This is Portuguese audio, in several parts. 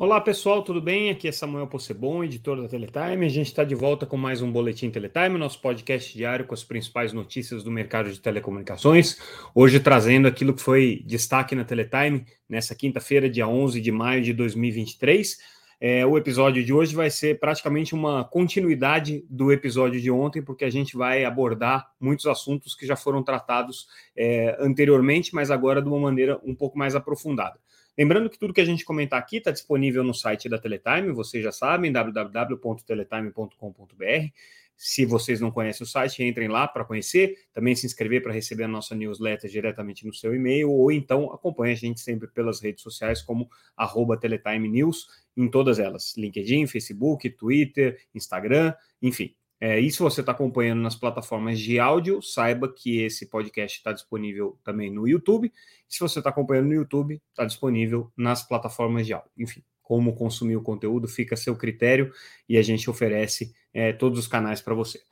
Olá pessoal, tudo bem? Aqui é Samuel Possebon, editor da Teletime. A gente está de volta com mais um Boletim Teletime, nosso podcast diário com as principais notícias do mercado de telecomunicações. Hoje trazendo aquilo que foi destaque na Teletime nessa quinta-feira, dia 11 de maio de 2023. É, o episódio de hoje vai ser praticamente uma continuidade do episódio de ontem, porque a gente vai abordar muitos assuntos que já foram tratados é, anteriormente, mas agora de uma maneira um pouco mais aprofundada. Lembrando que tudo que a gente comentar aqui está disponível no site da Teletime, vocês já sabem, www.teletime.com.br. Se vocês não conhecem o site, entrem lá para conhecer, também se inscrever para receber a nossa newsletter diretamente no seu e-mail, ou então acompanhe a gente sempre pelas redes sociais como arroba Teletime News, em todas elas, LinkedIn, Facebook, Twitter, Instagram, enfim. É, e se você está acompanhando nas plataformas de áudio, saiba que esse podcast está disponível também no YouTube. E se você está acompanhando no YouTube, está disponível nas plataformas de áudio. Enfim, como consumir o conteúdo fica a seu critério e a gente oferece é, todos os canais para você.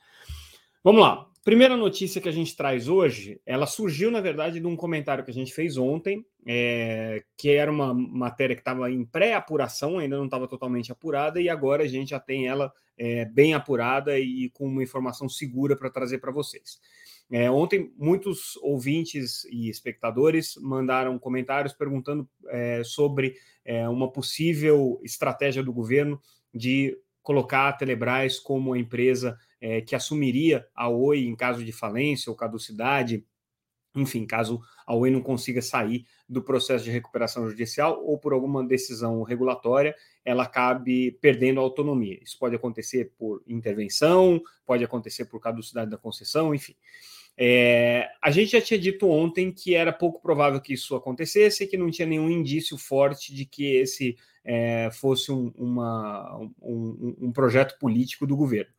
Vamos lá. Primeira notícia que a gente traz hoje, ela surgiu, na verdade, de um comentário que a gente fez ontem, é, que era uma matéria que estava em pré-apuração, ainda não estava totalmente apurada, e agora a gente já tem ela é, bem apurada e com uma informação segura para trazer para vocês. É, ontem, muitos ouvintes e espectadores mandaram comentários perguntando é, sobre é, uma possível estratégia do governo de colocar a Telebrás como a empresa é, que assumiria a Oi em caso de falência ou caducidade, enfim, caso a Oi não consiga sair do processo de recuperação judicial ou por alguma decisão regulatória, ela acabe perdendo a autonomia. Isso pode acontecer por intervenção, pode acontecer por caducidade da concessão, enfim. É, a gente já tinha dito ontem que era pouco provável que isso acontecesse e que não tinha nenhum indício forte de que esse é, fosse um, uma, um, um projeto político do governo.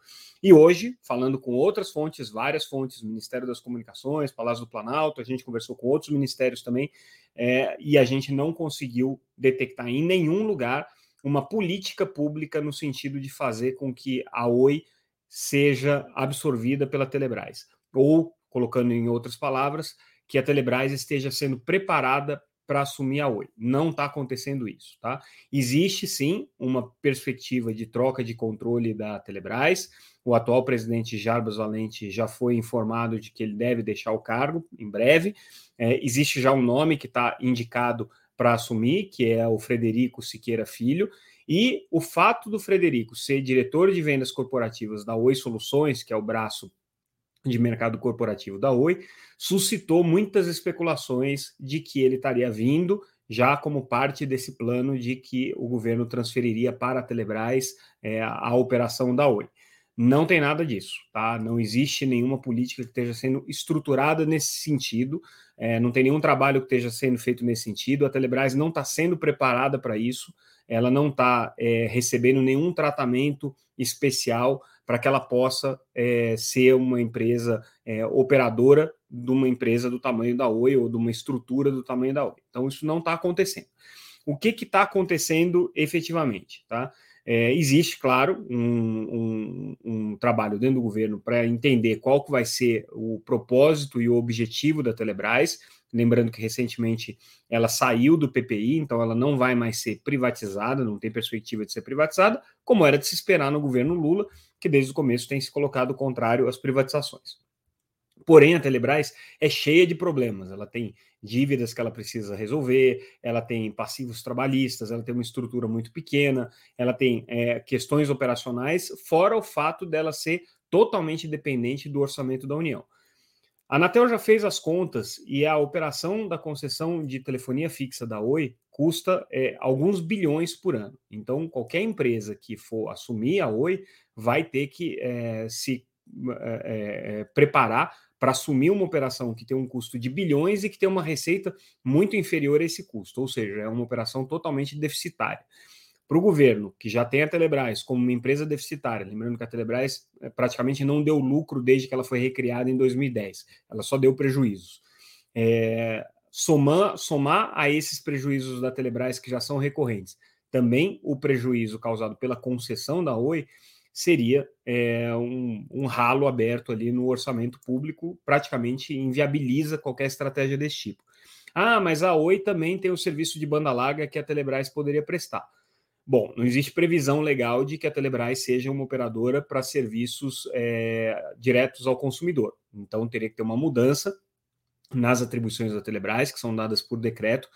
E hoje, falando com outras fontes, várias fontes, Ministério das Comunicações, Palácio do Planalto, a gente conversou com outros ministérios também, é, e a gente não conseguiu detectar em nenhum lugar uma política pública no sentido de fazer com que a Oi seja absorvida pela Telebrás. Ou, colocando em outras palavras, que a Telebrás esteja sendo preparada para assumir a Oi. Não está acontecendo isso, tá? Existe sim uma perspectiva de troca de controle da Telebrás. O atual presidente Jarbas Valente já foi informado de que ele deve deixar o cargo em breve. É, existe já um nome que está indicado para assumir, que é o Frederico Siqueira Filho. E o fato do Frederico ser diretor de vendas corporativas da Oi Soluções, que é o braço de mercado corporativo da Oi, suscitou muitas especulações de que ele estaria vindo já como parte desse plano de que o governo transferiria para a Telebrás é, a operação da Oi. Não tem nada disso, tá? Não existe nenhuma política que esteja sendo estruturada nesse sentido, é, não tem nenhum trabalho que esteja sendo feito nesse sentido. A Telebrás não está sendo preparada para isso, ela não está é, recebendo nenhum tratamento especial para que ela possa é, ser uma empresa é, operadora de uma empresa do tamanho da Oi ou de uma estrutura do tamanho da Oi. Então, isso não está acontecendo. O que está acontecendo efetivamente? Tá? É, existe, claro, um, um, um, trabalho dentro do governo para entender qual que vai ser o propósito e o objetivo da Telebrás. Lembrando que recentemente ela saiu do PPI, então ela não vai mais ser privatizada, não tem perspectiva de ser privatizada, como era de se esperar no governo Lula, que desde o começo tem se colocado contrário às privatizações. Porém, a Telebrás é cheia de problemas. Ela tem dívidas que ela precisa resolver, ela tem passivos trabalhistas, ela tem uma estrutura muito pequena, ela tem é, questões operacionais, fora o fato dela ser totalmente dependente do orçamento da União. A Anatel já fez as contas e a operação da concessão de telefonia fixa da Oi custa é, alguns bilhões por ano. Então, qualquer empresa que for assumir a Oi vai ter que é, se é, preparar para assumir uma operação que tem um custo de bilhões e que tem uma receita muito inferior a esse custo, ou seja, é uma operação totalmente deficitária para o governo, que já tem a Telebrás como uma empresa deficitária, lembrando que a Telebrás eh, praticamente não deu lucro desde que ela foi recriada em 2010, ela só deu prejuízos. É, somar, somar a esses prejuízos da Telebrás que já são recorrentes, também o prejuízo causado pela concessão da Oi seria é, um, um ralo aberto ali no orçamento público, praticamente inviabiliza qualquer estratégia desse tipo. Ah, mas a Oi também tem o serviço de banda larga que a Telebrás poderia prestar. Bom, não existe previsão legal de que a Telebrás seja uma operadora para serviços é, diretos ao consumidor. Então, teria que ter uma mudança nas atribuições da Telebrás, que são dadas por decreto,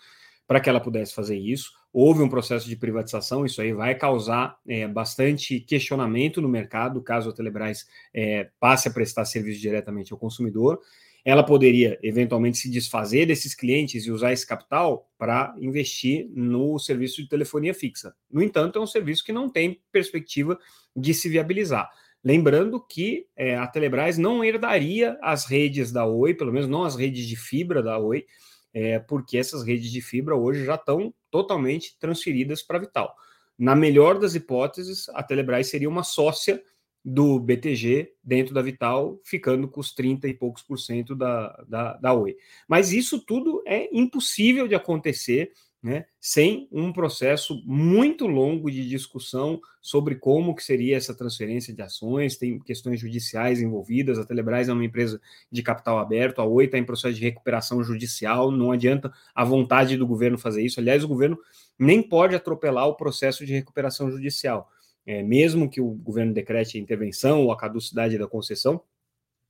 para que ela pudesse fazer isso. Houve um processo de privatização, isso aí vai causar é, bastante questionamento no mercado, caso a Telebrás é, passe a prestar serviço diretamente ao consumidor. Ela poderia, eventualmente, se desfazer desses clientes e usar esse capital para investir no serviço de telefonia fixa. No entanto, é um serviço que não tem perspectiva de se viabilizar. Lembrando que é, a Telebrás não herdaria as redes da Oi, pelo menos não as redes de fibra da Oi, é, porque essas redes de fibra hoje já estão totalmente transferidas para a Vital. Na melhor das hipóteses, a Telebrás seria uma sócia do BTG dentro da Vital, ficando com os 30 e poucos por cento da, da, da Oi. Mas isso tudo é impossível de acontecer né, sem um processo muito longo de discussão sobre como que seria essa transferência de ações, tem questões judiciais envolvidas, a Telebrás é uma empresa de capital aberto, a Oi está em processo de recuperação judicial, não adianta a vontade do governo fazer isso, aliás, o governo nem pode atropelar o processo de recuperação judicial, é, mesmo que o governo decrete a intervenção ou a caducidade da concessão,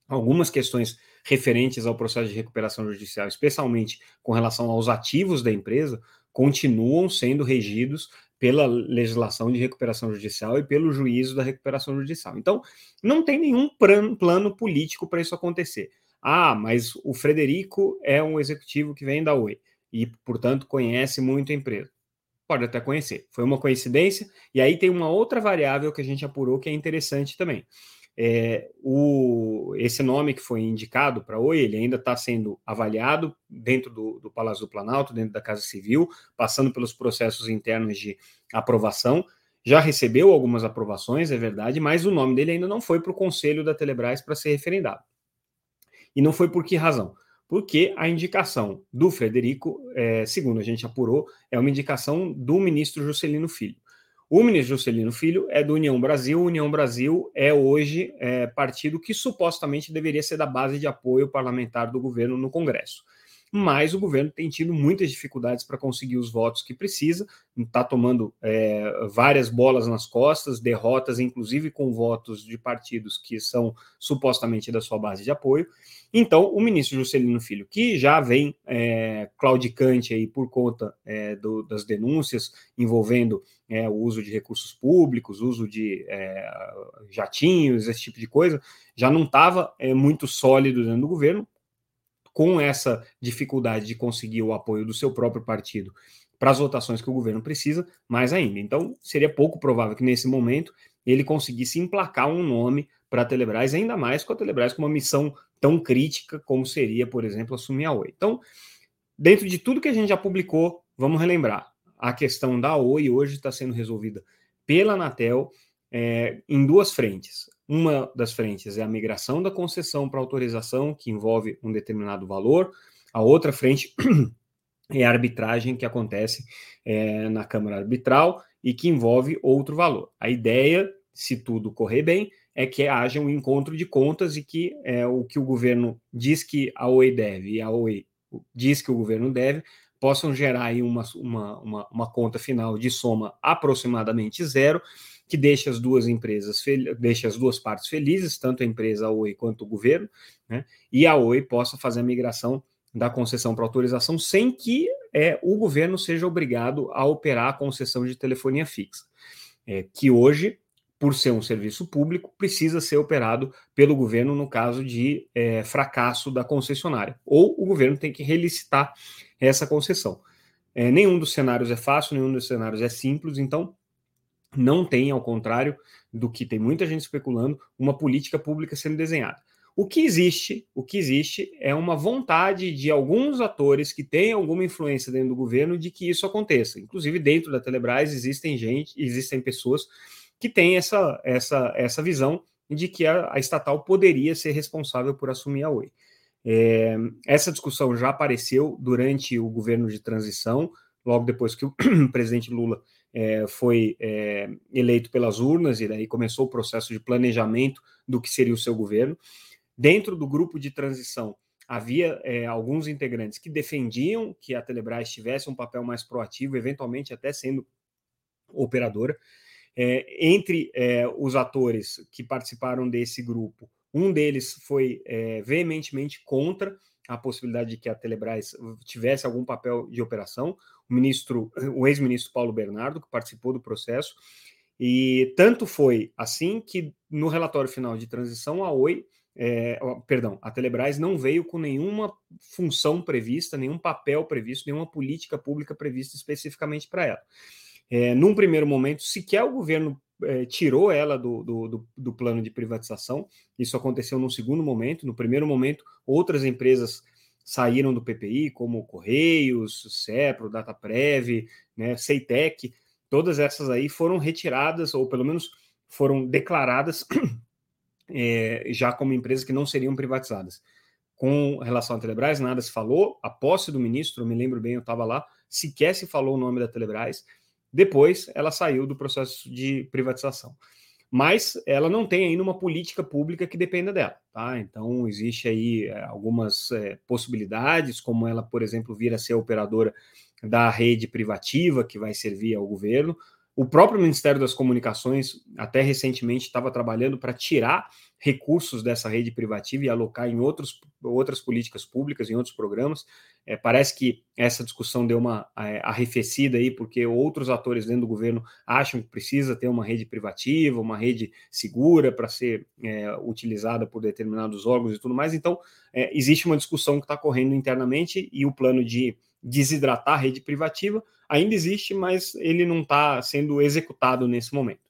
algumas questões referentes ao processo de recuperação judicial, especialmente com relação aos ativos da empresa, continuam sendo regidos pela legislação de recuperação judicial e pelo juízo da recuperação judicial. Então, não tem nenhum plano político para isso acontecer. Ah, mas o Frederico é um executivo que vem da Oi e, portanto, conhece muito a empresa. Pode até conhecer. Foi uma coincidência. E aí tem uma outra variável que a gente apurou que é interessante também. É, o, esse nome que foi indicado para Oi, ele ainda está sendo avaliado dentro do, do, Palácio do Planalto, dentro da Casa Civil, passando pelos processos internos de aprovação. Já recebeu algumas aprovações, é verdade, mas o nome dele ainda não foi para o Conselho da Telebrás para ser referendado. E não foi por que razão? Porque a indicação do Frederico, é, segundo a gente apurou, é uma indicação do ministro Juscelino Filho. O ministro Juscelino Filho é do União Brasil. O União Brasil é hoje é, partido que supostamente deveria ser da base de apoio parlamentar do governo no Congresso mas o governo tem tido muitas dificuldades para conseguir os votos que precisa, está tomando é, várias bolas nas costas, derrotas, inclusive com votos de partidos que são supostamente da sua base de apoio. Então, o ministro Juscelino Filho, que já vem é, claudicante aí por conta é, do, das denúncias envolvendo é, o uso de recursos públicos, uso de é, jatinhos, esse tipo de coisa, já não estava é, muito sólido dentro do governo, com essa dificuldade de conseguir o apoio do seu próprio partido para as votações que o governo precisa, mais ainda. Então, seria pouco provável que nesse momento ele conseguisse emplacar um nome para a Telebrás, ainda mais com a Telebrás com uma missão tão crítica como seria, por exemplo, assumir a Oi. Então, dentro de tudo que a gente já publicou, vamos relembrar: a questão da Oi hoje está sendo resolvida pela Anatel é, em duas frentes. Uma das frentes é a migração da concessão para autorização, que envolve um determinado valor. A outra frente é a arbitragem que acontece é, na Câmara Arbitral e que envolve outro valor. A ideia, se tudo correr bem, é que haja um encontro de contas e que é, o que o governo diz que a OE deve e a OE diz que o governo deve possam gerar aí uma, uma, uma, uma conta final de soma aproximadamente zero que deixa as duas empresas, deixa as duas partes felizes, tanto a empresa a Oi quanto o governo, né? E a Oi possa fazer a migração da concessão para autorização sem que é, o governo seja obrigado a operar a concessão de telefonia fixa, é, que hoje, por ser um serviço público, precisa ser operado pelo governo no caso de é, fracasso da concessionária, ou o governo tem que relicitar essa concessão. É, nenhum dos cenários é fácil, nenhum dos cenários é simples, então não tem, ao contrário do que tem muita gente especulando, uma política pública sendo desenhada. O que existe, o que existe é uma vontade de alguns atores que têm alguma influência dentro do governo de que isso aconteça. Inclusive dentro da Telebrás existem gente, existem pessoas que têm essa essa essa visão de que a, a estatal poderia ser responsável por assumir a Oi. É, essa discussão já apareceu durante o governo de transição, logo depois que o presidente Lula é, foi é, eleito pelas urnas e daí começou o processo de planejamento do que seria o seu governo. Dentro do grupo de transição havia é, alguns integrantes que defendiam que a Telebrás tivesse um papel mais proativo, eventualmente até sendo operadora. É, entre é, os atores que participaram desse grupo, um deles foi é, veementemente contra a possibilidade de que a Telebrás tivesse algum papel de operação. O ministro, o ex-ministro Paulo Bernardo, que participou do processo, e tanto foi assim que no relatório final de transição a Oi, é, perdão, a Telebrás não veio com nenhuma função prevista, nenhum papel previsto, nenhuma política pública prevista especificamente para ela. É, num primeiro momento, sequer o governo é, tirou ela do, do, do, plano de privatização. Isso aconteceu num segundo momento. No primeiro momento, outras empresas saíram do PPI, como Correios, Cepro, Dataprev, né, Ceitec. Todas essas aí foram retiradas, ou pelo menos foram declaradas é, já como empresas que não seriam privatizadas. Com relação à Telebrás, nada se falou. A posse do ministro, eu me lembro bem, eu estava lá, sequer se falou o nome da Telebrás. Depois, ela saiu do processo de privatização. Mas ela não tem ainda uma política pública que dependa dela. Tá? Então, existe aí é, algumas é, possibilidades, como ela, por exemplo, vir a ser operadora da rede privativa que vai servir ao governo. O próprio Ministério das Comunicações, até recentemente, estava trabalhando para tirar recursos dessa rede privativa e alocar em outros, outras políticas públicas, em outros programas. É, parece que essa discussão deu uma é, arrefecida aí, porque outros atores dentro do governo acham que precisa ter uma rede privativa, uma rede segura para ser é, utilizada por determinados órgãos e tudo mais. Então, é, existe uma discussão que está correndo internamente e o plano de desidratar a rede privativa ainda existe, mas ele não está sendo executado nesse momento.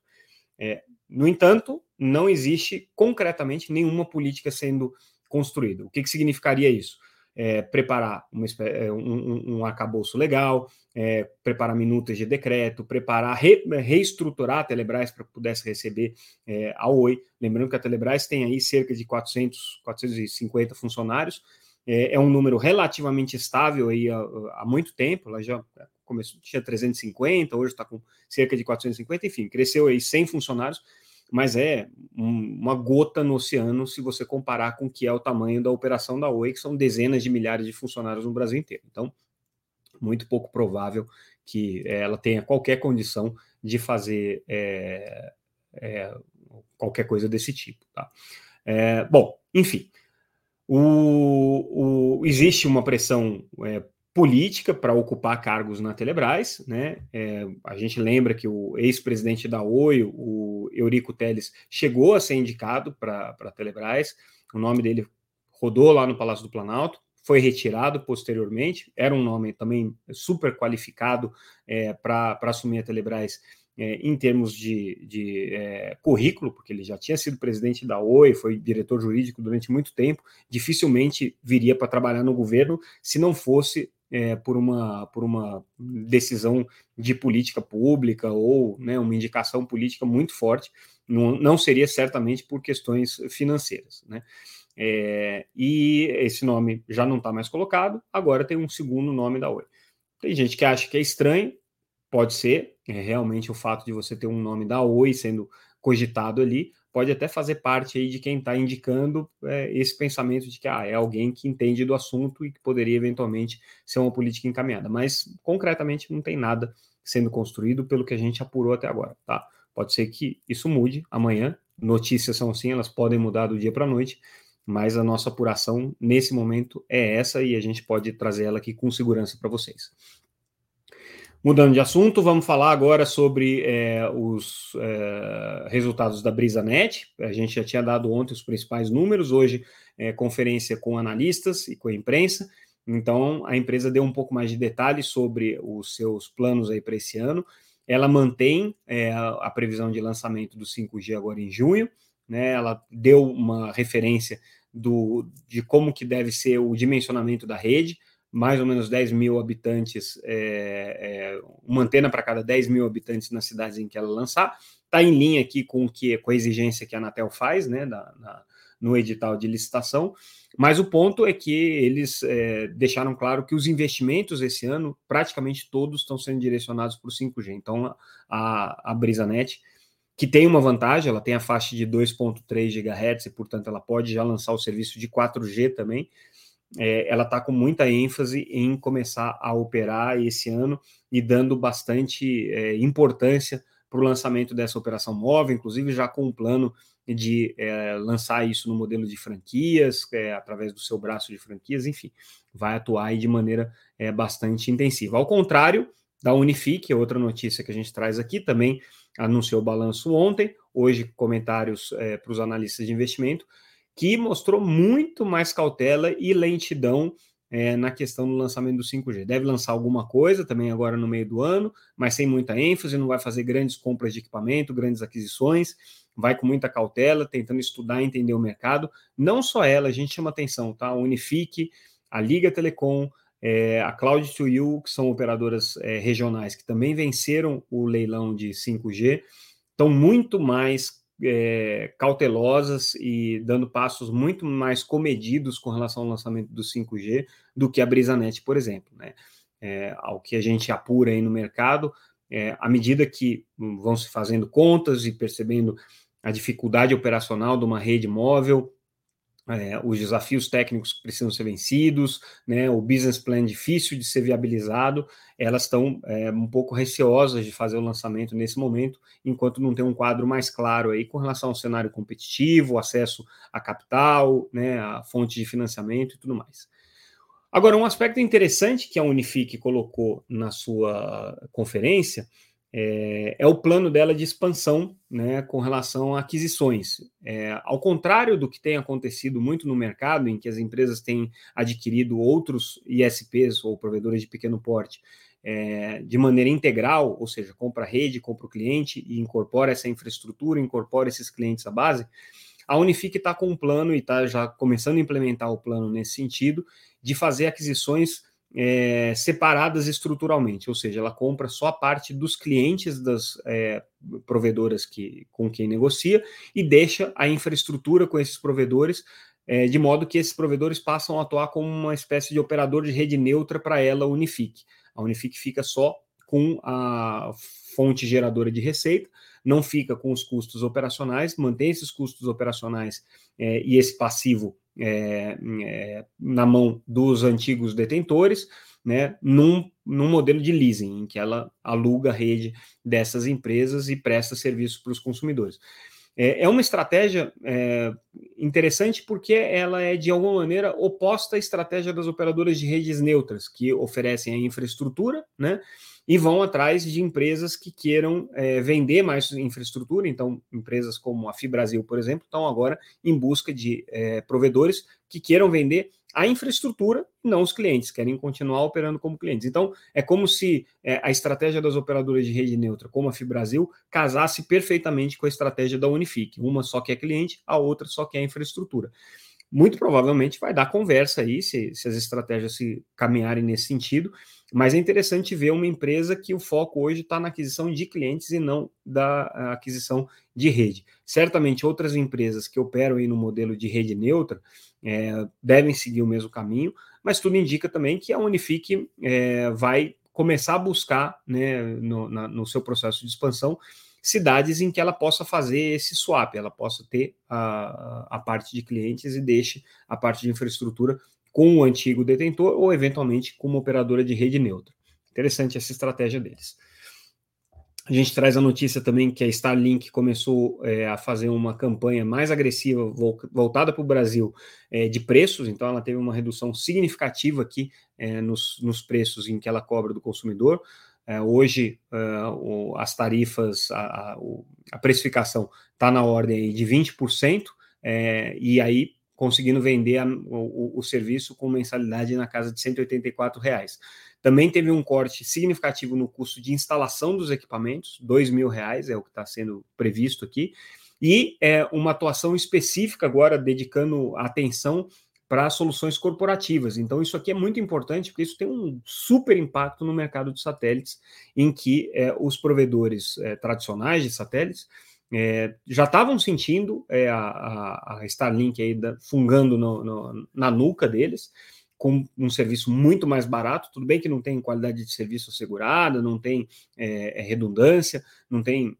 É, no entanto, não existe concretamente nenhuma política sendo construída. O que, que significaria isso? É, preparar uma, é, um, um arcabouço legal, é, preparar minutas de decreto, preparar, re, reestruturar a Telebrás para que pudesse receber é, a Oi. Lembrando que a Telebrás tem aí cerca de 400, 450 funcionários, é, é um número relativamente estável aí há, há muito tempo, ela já começou, tinha 350, hoje está com cerca de 450, enfim, cresceu aí 100 funcionários, mas é um, uma gota no oceano se você comparar com o que é o tamanho da operação da Oi, que são dezenas de milhares de funcionários no Brasil inteiro. Então, muito pouco provável que é, ela tenha qualquer condição de fazer é, é, qualquer coisa desse tipo. Tá? É, bom, enfim, o, o, existe uma pressão é, política para ocupar cargos na Telebrás, né? É, a gente lembra que o ex-presidente da Oi, o Eurico Teles, chegou a ser indicado para a Telebrás, o nome dele rodou lá no Palácio do Planalto, foi retirado posteriormente, era um nome também super qualificado é, para assumir a Telebrás é, em termos de, de é, currículo, porque ele já tinha sido presidente da Oi, foi diretor jurídico durante muito tempo, dificilmente viria para trabalhar no governo se não fosse é, por, uma, por uma decisão de política pública ou né, uma indicação política muito forte, não, não seria certamente por questões financeiras. Né? É, e esse nome já não está mais colocado, agora tem um segundo nome da Oi. Tem gente que acha que é estranho, pode ser, é, realmente o fato de você ter um nome da Oi sendo cogitado ali, pode até fazer parte aí de quem está indicando é, esse pensamento de que ah, é alguém que entende do assunto e que poderia eventualmente ser uma política encaminhada. Mas concretamente não tem nada sendo construído pelo que a gente apurou até agora, tá? Pode ser que isso mude amanhã. Notícias são assim, elas podem mudar do dia para a noite, mas a nossa apuração nesse momento é essa e a gente pode trazer ela aqui com segurança para vocês. Mudando de assunto, vamos falar agora sobre é, os é, resultados da BrisaNet. A gente já tinha dado ontem os principais números, hoje é, conferência com analistas e com a imprensa. Então, a empresa deu um pouco mais de detalhes sobre os seus planos aí para esse ano. Ela mantém é, a previsão de lançamento do 5G agora em junho. Né? Ela deu uma referência do, de como que deve ser o dimensionamento da rede mais ou menos 10 mil habitantes, é, é, uma antena para cada 10 mil habitantes nas cidades em que ela lançar. Está em linha aqui com, que, com a exigência que a Anatel faz, né, da, na, no edital de licitação. Mas o ponto é que eles é, deixaram claro que os investimentos esse ano, praticamente todos, estão sendo direcionados para o 5G. Então, a, a BrisaNet, que tem uma vantagem, ela tem a faixa de 2,3 GHz e, portanto, ela pode já lançar o serviço de 4G também é, ela está com muita ênfase em começar a operar esse ano e dando bastante é, importância para o lançamento dessa operação móvel, inclusive já com um plano de é, lançar isso no modelo de franquias, é, através do seu braço de franquias, enfim, vai atuar de maneira é, bastante intensiva. Ao contrário da Unifique, outra notícia que a gente traz aqui, também anunciou o balanço ontem, hoje comentários é, para os analistas de investimento, que mostrou muito mais cautela e lentidão é, na questão do lançamento do 5G. Deve lançar alguma coisa também agora no meio do ano, mas sem muita ênfase, não vai fazer grandes compras de equipamento, grandes aquisições, vai com muita cautela, tentando estudar e entender o mercado. Não só ela, a gente chama atenção, tá? A Unifique, a Liga Telecom, é, a Cloud2U, que são operadoras é, regionais que também venceram o leilão de 5G, estão muito mais é, cautelosas e dando passos muito mais comedidos com relação ao lançamento do 5G do que a BrisaNet, por exemplo. Né? É, ao que a gente apura aí no mercado, é, à medida que vão se fazendo contas e percebendo a dificuldade operacional de uma rede móvel, é, os desafios técnicos que precisam ser vencidos, né, o business plan difícil de ser viabilizado, elas estão é, um pouco receosas de fazer o lançamento nesse momento, enquanto não tem um quadro mais claro aí com relação ao cenário competitivo, acesso a capital, né, a fonte de financiamento e tudo mais. Agora, um aspecto interessante que a Unifique colocou na sua conferência é, é, o plano dela de expansão né, com relação a aquisições. É, ao contrário do que tem acontecido muito no mercado, em que as empresas têm adquirido outros ISPs ou provedores de pequeno porte é, de maneira integral, ou seja, compra a rede, compra o cliente e incorpora essa infraestrutura, incorpora esses clientes à base, a Unifique está com um plano e está já começando a implementar o plano nesse sentido de fazer aquisições é, separadas estruturalmente, ou seja, ela compra só a parte dos clientes das é, provedoras que, com quem negocia e deixa a infraestrutura com esses provedores, é, de modo que esses provedores passam a atuar como uma espécie de operador de rede neutra para ela, Unifique. A Unifique fica só com a fonte geradora de receita, não fica com os custos operacionais, mantém esses custos operacionais é, e esse passivo é, é, na mão dos antigos detentores, né, num, num modelo de leasing, em que ela aluga a rede dessas empresas e presta serviço para os consumidores. É, é uma estratégia é, interessante porque ela é, de alguma maneira, oposta à estratégia das operadoras de redes neutras, que oferecem a infraestrutura, né? E vão atrás de empresas que queiram é, vender mais infraestrutura. Então, empresas como a Fibrasil, por exemplo, estão agora em busca de é, provedores que queiram vender a infraestrutura, não os clientes, querem continuar operando como clientes. Então, é como se é, a estratégia das operadoras de rede neutra, como a Fibrasil, casasse perfeitamente com a estratégia da Unifique. Uma só quer cliente, a outra só quer infraestrutura muito provavelmente vai dar conversa aí, se, se, as estratégias se caminharem nesse sentido, mas é interessante ver uma empresa que o foco hoje está na aquisição de clientes e não da aquisição de rede. Certamente outras empresas que operam aí no modelo de rede neutra é, devem seguir o mesmo caminho, mas tudo indica também que a Unifique é, vai começar a buscar né, no, na, no seu processo de expansão cidades em que ela possa fazer esse swap, ela possa ter a, a parte de clientes e deixe a parte de infraestrutura com o antigo detentor ou eventualmente com uma operadora de rede neutra. Interessante essa estratégia deles. A gente traz a notícia também que a Starlink começou é, a fazer uma campanha mais agressiva voltada para o Brasil é, de preços, então ela teve uma redução significativa aqui é, nos, nos, preços em que ela cobra do consumidor. É, hoje é, o, as tarifas, a, a, a precificação está na ordem de 20%, é, e aí conseguindo vender a, o, o, serviço com mensalidade na casa de 184 reais. Também teve um corte significativo no custo de instalação dos equipamentos, dois mil reais é o que está sendo previsto aqui, e é, uma atuação específica agora dedicando atenção para soluções corporativas. Então, isso aqui é muito importante, porque isso tem um super impacto no mercado de satélites, em que é, os provedores é, tradicionais de satélites é, já estavam sentindo a, a, Starlink aí da, fungando no, no, na nuca deles, com um serviço muito mais barato. Tudo bem que não tem qualidade de serviço assegurada, não tem redundância, não tem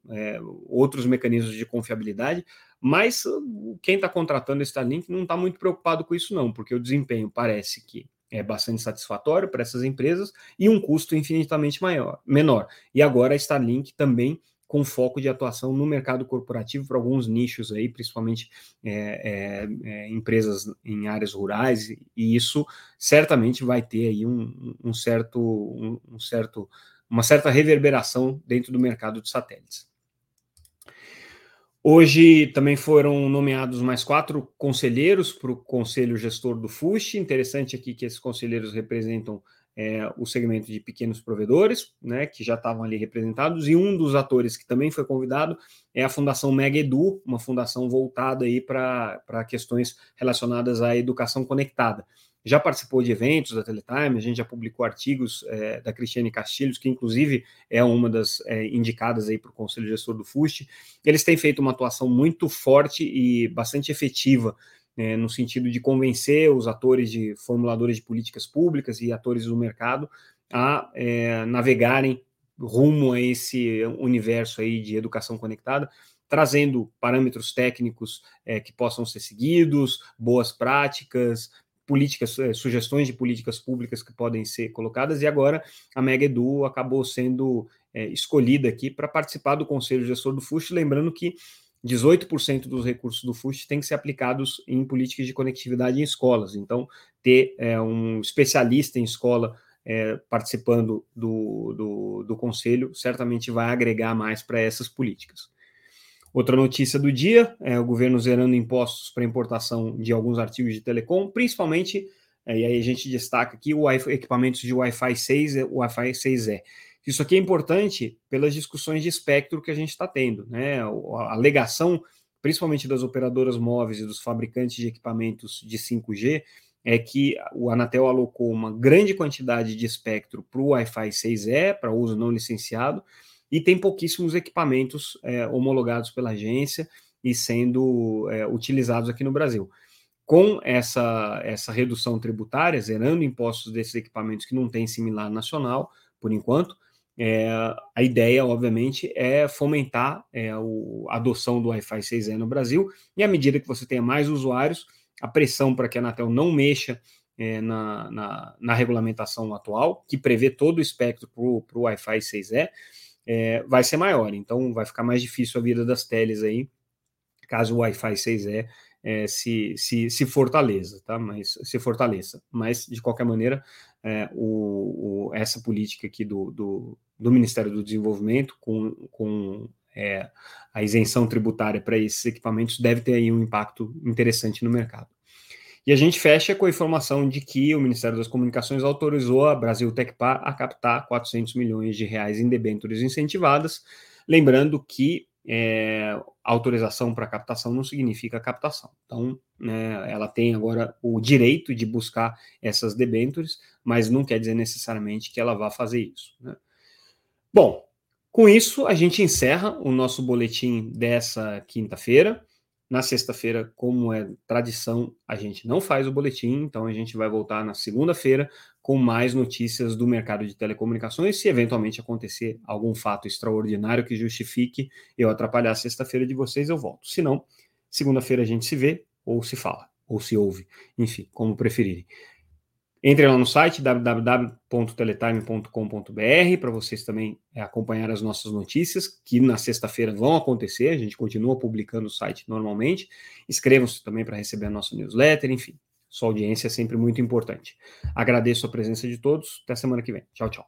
outros mecanismos de confiabilidade, Mas uh, quem está contratando esse Starlink não está muito preocupado com isso, não, porque o desempenho parece que é bastante satisfatório para essas empresas e um custo infinitamente maior, menor. E agora a Starlink também com foco de atuação no mercado corporativo para alguns nichos aí, principalmente é, é, é, empresas em áreas rurais, e isso certamente vai ter aí um, um certo, um, um certo, uma certa reverberação dentro do mercado de satélites. Hoje também foram nomeados mais quatro conselheiros para o conselho gestor do FUSH. Interessante aqui que esses conselheiros representam é, o segmento de pequenos provedores, né, que já estavam ali representados, e um dos atores que também foi convidado é a Fundação Mega Edu, uma fundação voltada aí para questões relacionadas à educação conectada já participou de eventos da Teletime, a gente já publicou artigos é, da Cristiane Castilhos, que inclusive é uma das é, indicadas aí para o Conselho Gestor do FUST. Eles têm feito uma atuação muito forte e bastante efetiva é, no sentido de convencer os atores de formuladores de políticas públicas e atores do mercado a é, navegarem rumo a esse universo aí de educação conectada, trazendo parâmetros técnicos é, que possam ser seguidos, boas práticas, políticas, eh, sugestões de políticas públicas que podem ser colocadas, e agora a Mega Edu acabou sendo é, escolhida aqui para participar do Conselho Gestor do FUST, lembrando que 18% dos recursos do FUST têm que ser aplicados em políticas de conectividade em escolas. Então, ter é, um especialista em escola é, participando do, do, do conselho certamente vai agregar mais para essas políticas. Outra notícia do dia é o governo zerando impostos para importação de alguns artigos de telecom, principalmente, é, e aí a gente destaca aqui o equipamentos de Wi-Fi 6 e Wi-Fi 6E. Isso aqui é importante pelas discussões de espectro que a gente está tendo, né? A alegação, principalmente das operadoras móveis e dos fabricantes de equipamentos de 5G, é que o Anatel alocou uma grande quantidade de espectro para o Wi-Fi 6E, para uso não licenciado, e tem pouquíssimos equipamentos é, homologados pela agência e sendo é, utilizados aqui no Brasil. Com essa, essa redução tributária, zerando impostos desses equipamentos que não tem similar nacional, por enquanto, é, a ideia, obviamente, é fomentar é, o, a adoção do Wi-Fi 6E no Brasil, e à medida que você tenha mais usuários, a pressão para que a Anatel não mexa é, na, na, na, regulamentação atual, que prevê todo o espectro para o Wi-Fi 6E, é, vai ser maior. Então, vai ficar mais difícil a vida das teles aí, caso o Wi-Fi 6E é, se, se, se fortaleça, tá? Mas se fortaleça. Mas, de qualquer maneira, é, o, o, essa política aqui do, do, do, Ministério do Desenvolvimento, com, com é, a isenção tributária para esses equipamentos, deve ter aí um impacto interessante no mercado. E a gente fecha com a informação de que o Ministério das Comunicações autorizou a Brasil Tecpar a captar 400 milhões de reais em debêntures incentivadas, lembrando que é, autorização para captação não significa captação. Então, né, ela tem agora o direito de buscar essas debêntures, mas não quer dizer necessariamente que ela vá fazer isso. Né? Bom, com isso, a gente encerra o nosso boletim dessa quinta-feira. Na sexta-feira, como é tradição, a gente não faz o boletim, então a gente vai voltar na segunda-feira com mais notícias do mercado de telecomunicações. Se eventualmente acontecer algum fato extraordinário que justifique eu atrapalhar a sexta-feira de vocês, eu volto. Se não, segunda-feira a gente se vê ou se fala, ou se ouve, enfim, como preferirem. Entrem lá no site www.teletime.com.br para vocês também é, acompanhar as nossas notícias, que na sexta-feira vão acontecer, a gente continua publicando o site normalmente. Inscrevam-se também para receber a nossa newsletter, enfim, sua audiência é sempre muito importante. Agradeço a presença de todos, até semana que vem. Tchau, tchau.